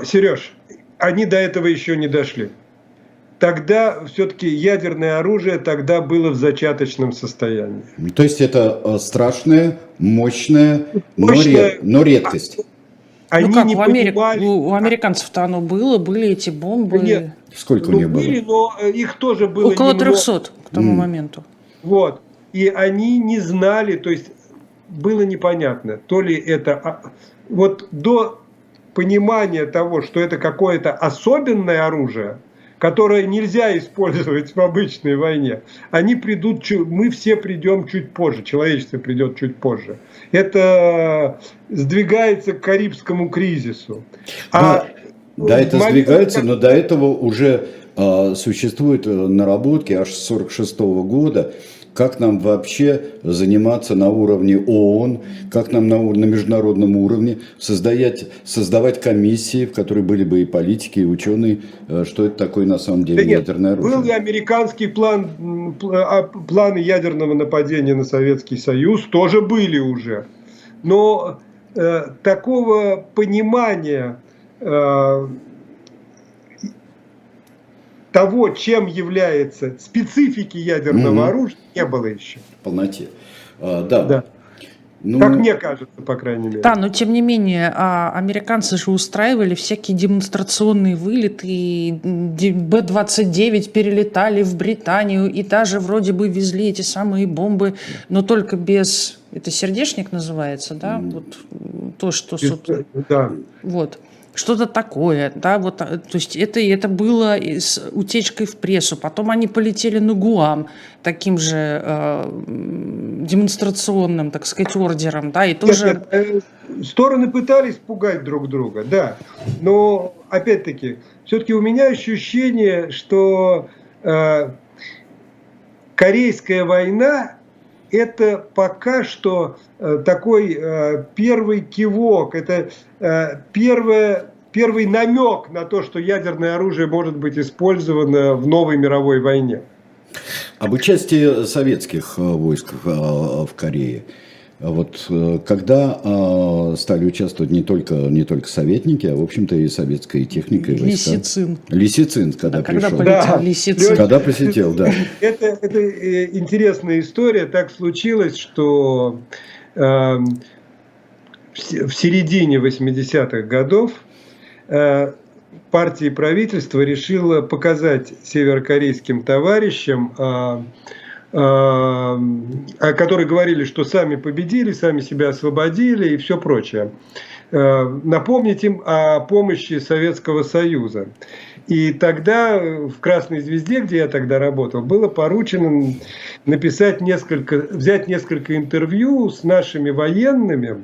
Сереж, они до этого еще не дошли тогда все-таки ядерное оружие тогда было в зачаточном состоянии. То есть это э, страшная, мощная, мощная... Но, редкость. А, они ну как, не у, Америк... понимали... у американцев-то оно было, были эти бомбы. Нет, Сколько ну, у них было? Были, но э, их тоже было Около немного. 300 к тому mm. моменту. Вот. И они не знали, то есть было непонятно, то ли это... А, вот до понимания того, что это какое-то особенное оружие, которое нельзя использовать в обычной войне, они придут, мы все придем чуть позже, человечество придет чуть позже. Это сдвигается к Карибскому кризису. А да, да это момент, сдвигается, но до этого уже э, существуют наработки аж с 1946 года, как нам вообще заниматься на уровне ООН, как нам на, на международном уровне создавать, создавать комиссии, в которой были бы и политики, и ученые, э, что это такое на самом деле да нет, ядерное оружие. Был и американский план, а, планы ядерного нападения на Советский Союз, тоже были уже. Но э, такого понимания э, того, чем является специфики ядерного угу. оружия, не было еще. В полноте. А, да. да. Ну, как мне кажется, по крайней мере. Да, но тем не менее, а, американцы же устраивали всякие демонстрационные вылеты, и Б-29 перелетали в Британию, и даже вроде бы везли эти самые бомбы, но только без... Это сердечник называется, да? Вот то, что... Да. Вот что-то такое, да, вот, а, то есть это, это было с утечкой в прессу, потом они полетели на Гуам таким же э, демонстрационным, так сказать, ордером, да, и тоже... Нет, нет, э, стороны пытались пугать друг друга, да, но, опять-таки, все-таки у меня ощущение, что э, Корейская война это пока что э, такой э, первый кивок, это первое первый намек на то, что ядерное оружие может быть использовано в новой мировой войне. Об участии советских войск в Корее – вот э, когда э, стали участвовать не только, не только советники, а, в общем-то, и советская техника, и войска. Лисицин. Лисицин, когда а пришел. Когда полетел да. Лисицин. Когда посетил, да. Это, это э, интересная история. Так случилось, что э, в середине 80-х годов э, партия и правительство решило показать северокорейским товарищам э, которые говорили, что сами победили, сами себя освободили и все прочее. Напомнить им о помощи Советского Союза. И тогда в Красной Звезде, где я тогда работал, было поручено написать несколько, взять несколько интервью с нашими военными,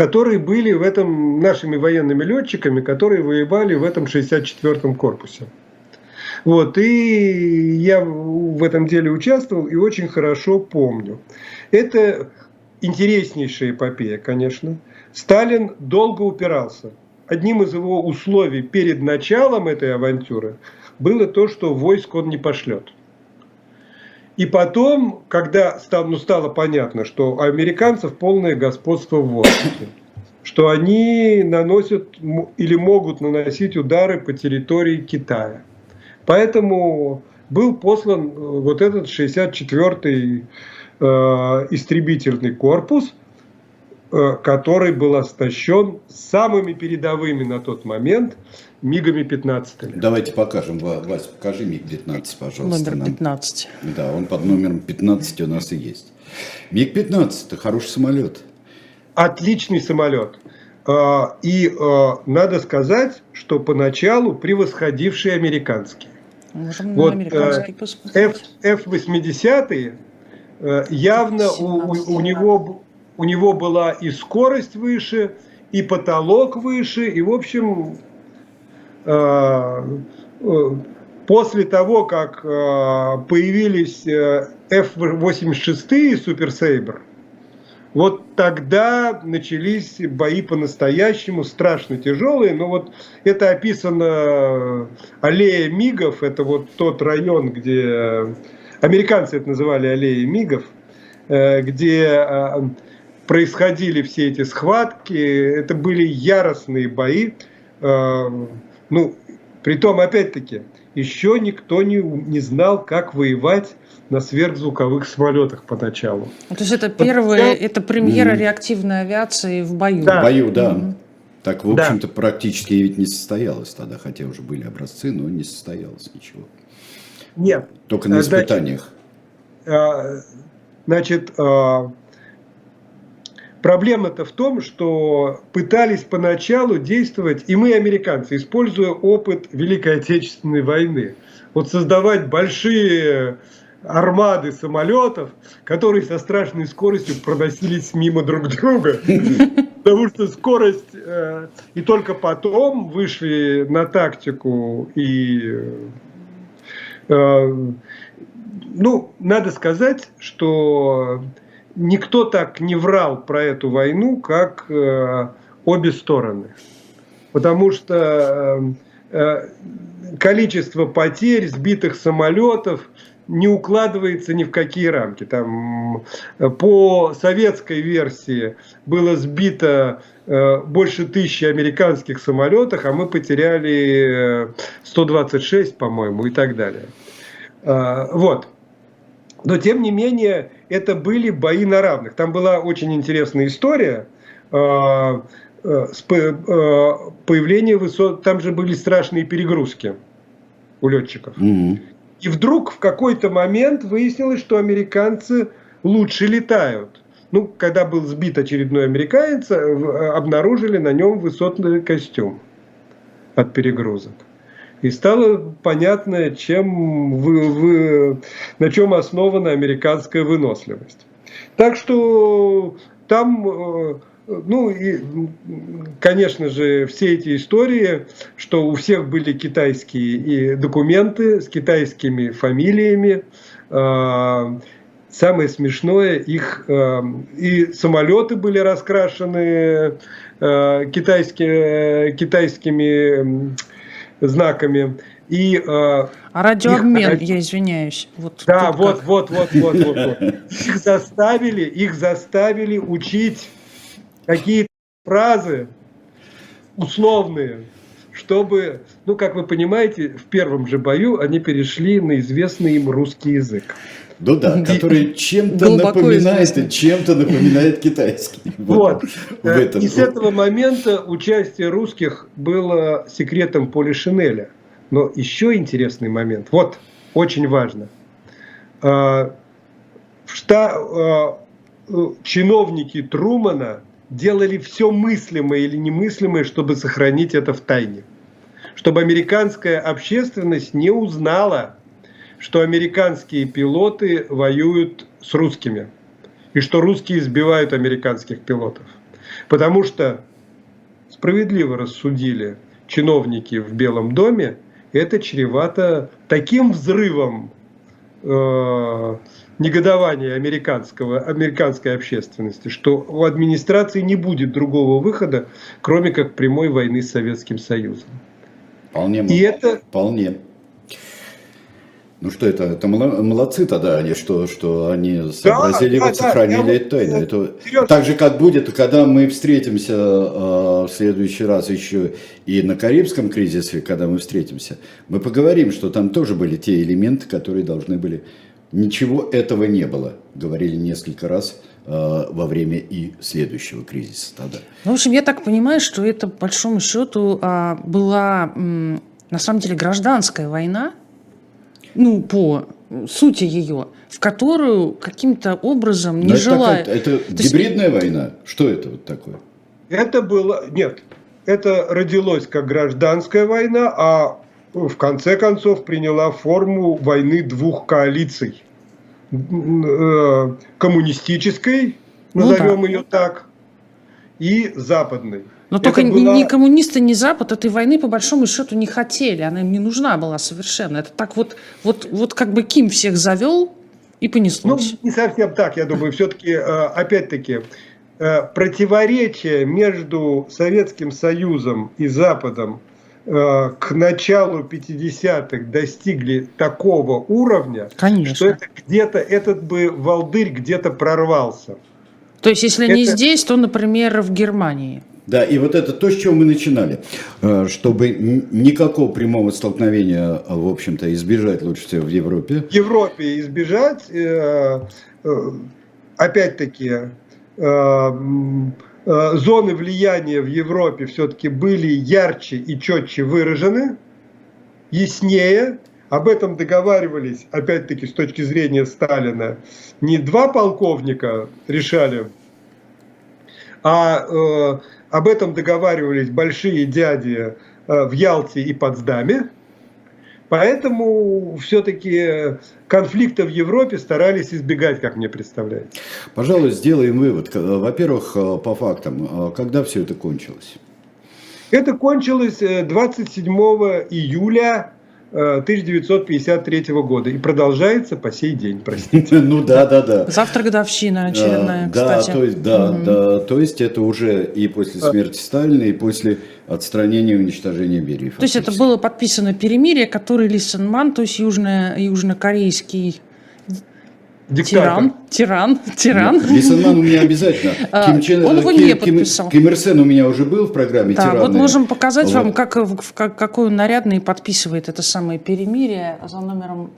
которые были в этом, нашими военными летчиками, которые воевали в этом 64-м корпусе. Вот, и я в этом деле участвовал и очень хорошо помню. Это интереснейшая эпопея, конечно. Сталин долго упирался. Одним из его условий перед началом этой авантюры было то, что войск он не пошлет. И потом, когда стало, ну, стало понятно, что у американцев полное господство в воздухе, что они наносят или могут наносить удары по территории Китая, Поэтому был послан э, вот этот 64-й э, истребительный корпус, э, который был оснащен самыми передовыми на тот момент МиГами 15. Давайте покажем. Вась, покажи МиГ-15, пожалуйста. Номер 15. Нам. Да, он под номером 15 у нас и есть. МиГ-15 – это хороший самолет. Отличный самолет. А, и а, надо сказать, что поначалу превосходивший американский. Можем вот, э, F-80 э, явно у, у, него, у него была и скорость выше, и потолок выше, и в общем после того, как появились F-86 и Super Sabre, вот тогда начались бои по-настоящему страшно тяжелые, но вот это описано аллея мигов, это вот тот район, где американцы это называли аллеей мигов, э, где э, происходили все эти схватки, это были яростные бои, э, ну, при том, опять-таки, еще никто не, не знал, как воевать на сверхзвуковых самолетах поначалу. То есть это первая, это премьера mm. реактивной авиации в бою. Да. В бою, да. Mm. Так, в общем-то, да. практически ведь не состоялось тогда, хотя уже были образцы, но не состоялось ничего. Нет. Только на испытаниях. Значит, значит проблема-то в том, что пытались поначалу действовать, и мы, американцы, используя опыт Великой Отечественной войны, вот создавать большие армады самолетов, которые со страшной скоростью проносились мимо друг друга. Потому что скорость... Э, и только потом вышли на тактику и... Э, ну, надо сказать, что никто так не врал про эту войну, как э, обе стороны. Потому что количество потерь, сбитых самолетов, не укладывается ни в какие рамки. Там, по советской версии было сбито э, больше тысячи американских самолетов, а мы потеряли 126, э, по-моему, и так далее. Вот. Но, тем не менее, это были бои на равных. Там была очень интересная история а, э, с появлением высот. Там же были страшные перегрузки у летчиков. Mm-hmm. И вдруг в какой-то момент выяснилось, что американцы лучше летают. Ну, когда был сбит очередной американец, э, обнаружили на нем высотный костюм от перегрузок. И стало понятно, чем вы, вы, на чем основана американская выносливость. Так что там э, ну и, конечно же, все эти истории, что у всех были китайские и документы с китайскими фамилиями, а, самое смешное, их э, и самолеты были раскрашены э, китайскими, китайскими знаками. И, э, а радиообмен, их, я извиняюсь. Вот да, вот, вот, вот, вот, вот, вот. Их заставили, их заставили учить какие-то фразы условные, чтобы, ну, как вы понимаете, в первом же бою они перешли на известный им русский язык. Ну да, который чем-то напоминает, чем-то напоминает китайский. Вот. вот. И с этого момента участие русских было секретом Полишинеля. Но еще интересный момент. Вот, очень важно. А, Шта... А, чиновники Трумана делали все мыслимое или немыслимое, чтобы сохранить это в тайне. Чтобы американская общественность не узнала, что американские пилоты воюют с русскими. И что русские избивают американских пилотов. Потому что справедливо рассудили чиновники в Белом доме, это чревато таким взрывом э, негодования американского, американской общественности, что у администрации не будет другого выхода, кроме как прямой войны с Советским Союзом. Вполне. И это... Вполне. Ну что это, это молодцы тогда они, что, что они сообразили, да, вот да, сохранили да, тайну. Это так же, как будет, когда мы встретимся э, в следующий раз еще и на Карибском кризисе, когда мы встретимся, мы поговорим, что там тоже были те элементы, которые должны были Ничего этого не было, говорили несколько раз э, во время и следующего кризиса тогда. Ну, в общем, я так понимаю, что это, по большому счету, э, была на самом деле гражданская война, ну, по сути ее, в которую каким-то образом не желая... Это, это гибридная есть... война? Что это вот такое? Это было... Нет, это родилось как гражданская война, а в конце концов приняла форму войны двух коалиций. Э, коммунистической, назовем ну, да. ее так, и западной. Но Это только была... ни коммунисты, ни Запад этой войны по большому счету не хотели, она им не нужна была совершенно. Это так вот, вот, вот как бы Ким всех завел и понеслось. Ну, не совсем так, я думаю, все-таки, э, опять-таки, э, противоречие между Советским Союзом и Западом Э, к началу 50-х достигли такого уровня, Конечно. что это где-то этот бы волдырь где-то прорвался. То есть, если это... не здесь, то, например, в Германии. Да, и вот это то, с чего мы начинали. Э, чтобы никакого прямого столкновения, в общем-то, избежать лучше всего в Европе. В Европе избежать, э, опять-таки, Э, зоны влияния в Европе все-таки были ярче и четче выражены, яснее. Об этом договаривались, опять-таки, с точки зрения Сталина, не два полковника решали, а э, об этом договаривались большие дяди э, в Ялте и Потсдаме. Поэтому все-таки конфликта в Европе старались избегать, как мне представляется. Пожалуй, сделаем вывод. Во-первых, э, по фактам, э, когда все это кончилось? Это кончилось 27 э, июля 1953 года и продолжается по сей день, простите. Ну да, да, да. Завтра годовщина очередная, да, кстати. То есть, да, да, то есть это уже и после смерти Сталина, и после отстранения и уничтожения Берии. То есть это было подписано перемирие, которое Ли Сен то есть южно, южнокорейский Диктатор. Тиран, тиран, тиран. Лисенман у меня обязательно. А, Ким Чен, Он его Ким, не подписал. Ким, Ким Ир Сен у меня уже был в программе да, Вот можем показать вот. вам, как, как, какой он нарядный подписывает это самое перемирие за номером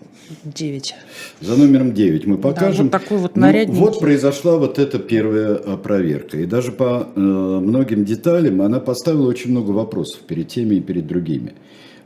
9. За номером 9 мы покажем. Да, вот такой вот нарядненький. Ну, вот произошла вот эта первая э, проверка. И даже по э, многим деталям она поставила очень много вопросов перед теми и перед другими.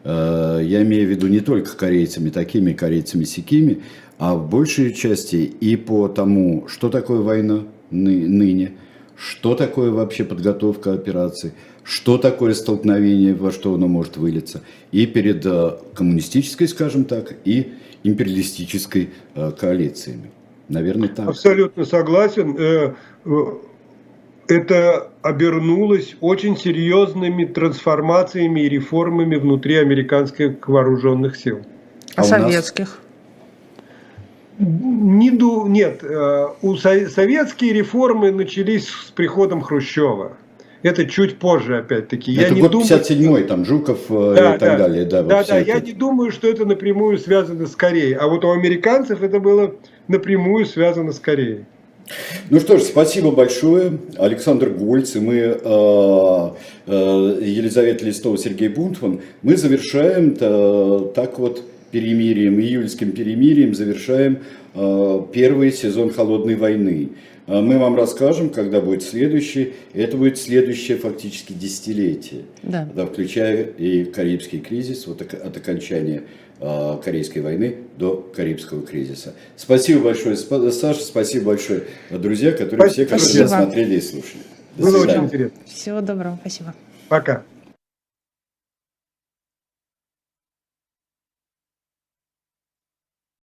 Э, я имею в виду не только корейцами такими, корейцами сякими, а в большей части и по тому, что такое война ны, ныне, что такое вообще подготовка операций, что такое столкновение, во что оно может вылиться, и перед э, коммунистической, скажем так, и империалистической э, коалициями. Наверное, так. Абсолютно согласен. Э, это обернулось очень серьезными трансформациями и реформами внутри американских вооруженных сил. А, а советских? Не ду, нет, э, у со- советские реформы начались с приходом Хрущева. Это чуть позже, опять-таки. это не год думаю, 57-й, там Жуков э, Да, и так да. далее. Да, вот Да, все да, это. я не думаю, что это напрямую связано с Кореей. А вот у американцев это было напрямую связано с Кореей. Ну что ж, спасибо большое. Александр Гольц и мы, э, э, Елизавета Листова, Сергей Бунтман, мы завершаем э, так вот перемирием, июльским перемирием завершаем э, первый сезон «Холодной войны». А Мы вам расскажем, когда будет следующий. Это будет следующее фактически десятилетие, Да. да, включая и Карибский кризис, вот от окончания э, Корейской войны до Карибского кризиса. Спасибо большое, Спа- Саша, спасибо большое, друзья, которые все, которые Спасибо. смотрели и слушали. До Было свидания. очень интересно. Всего доброго, спасибо. Пока.